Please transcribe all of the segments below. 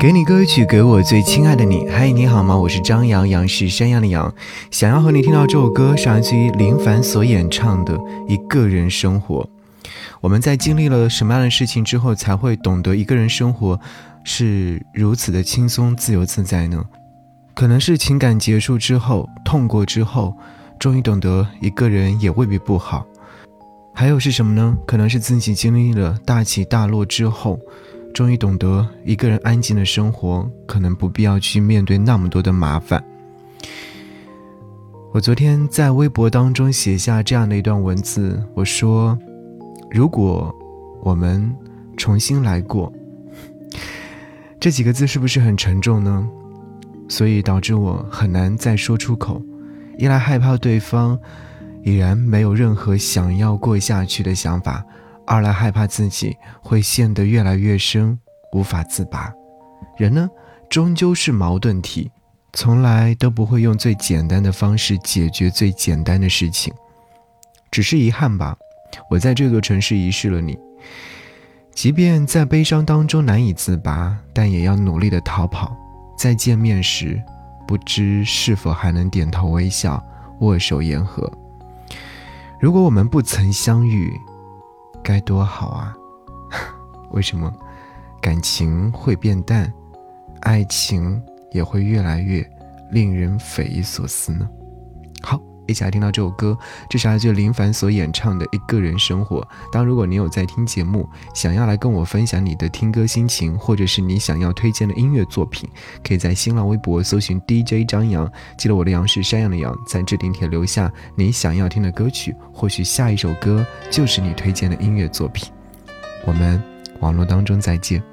给你歌曲，给我最亲爱的你。嗨，你好吗？我是张阳阳，是山羊的羊。想要和你听到这首歌，是来自于林凡所演唱的《一个人生活》。我们在经历了什么样的事情之后，才会懂得一个人生活是如此的轻松、自由自在呢？可能是情感结束之后，痛过之后，终于懂得一个人也未必不好。还有是什么呢？可能是自己经历了大起大落之后。终于懂得，一个人安静的生活，可能不必要去面对那么多的麻烦。我昨天在微博当中写下这样的一段文字，我说：“如果我们重新来过。”这几个字是不是很沉重呢？所以导致我很难再说出口，一来害怕对方已然没有任何想要过下去的想法。二来害怕自己会陷得越来越深，无法自拔。人呢，终究是矛盾体，从来都不会用最简单的方式解决最简单的事情。只是遗憾吧，我在这座城市遗失了你。即便在悲伤当中难以自拔，但也要努力的逃跑。再见面时，不知是否还能点头微笑，握手言和。如果我们不曾相遇。该多好啊！为什么感情会变淡，爱情也会越来越令人匪夷所思呢？好。一起来听到这首歌，这是来自林凡所演唱的《一个人生活》。当如果你有在听节目，想要来跟我分享你的听歌心情，或者是你想要推荐的音乐作品，可以在新浪微博搜寻 DJ 张扬，记得我的杨是山羊的羊，在置顶帖留下你想要听的歌曲，或许下一首歌就是你推荐的音乐作品。我们网络当中再见。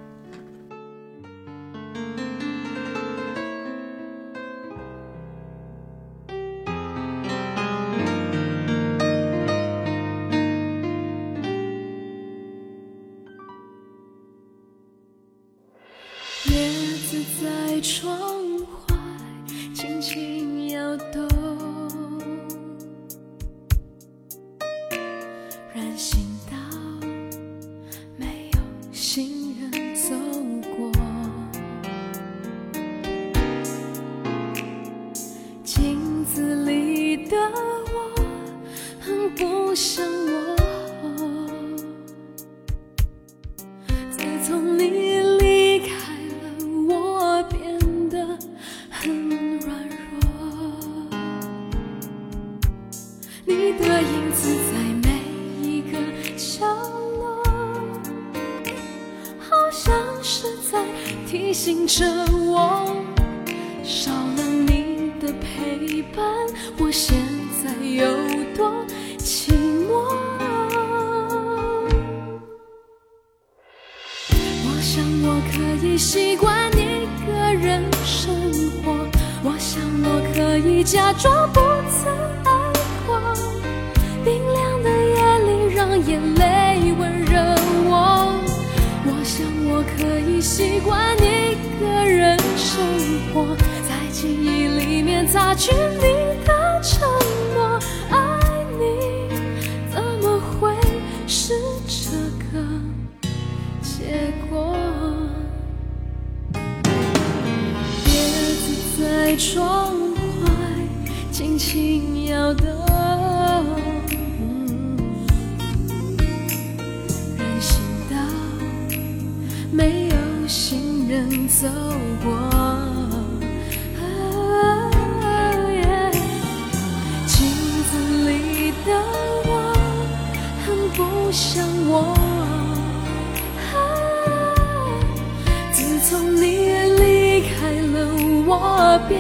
窗外轻轻摇动，人行道没有行人走过，镜子里的我很不像提醒着我，少了你的陪伴，我现在有多寂寞。我想我可以习惯一个人生活，我想我可以假装不曾面擦去你的承诺，爱你怎么会是这个结果？叶子在窗外轻轻摇动，人行道没有行人走过。像我，自从你离开了，我变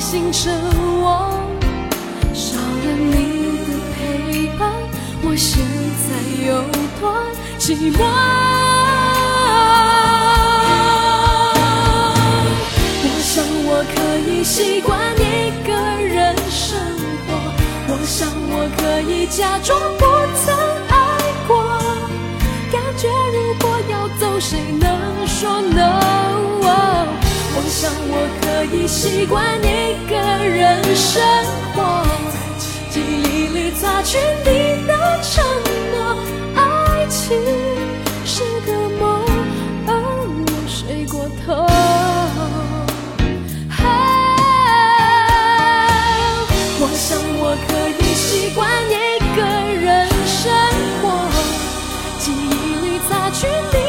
醒着我少了你的陪伴我现在有多寂寞我想我可以习惯一个人生活我想我可以假装已习惯一个人生活记忆里擦去你的承诺爱情是个梦而我睡过头。我想我可以习惯一个人生活记忆里擦去你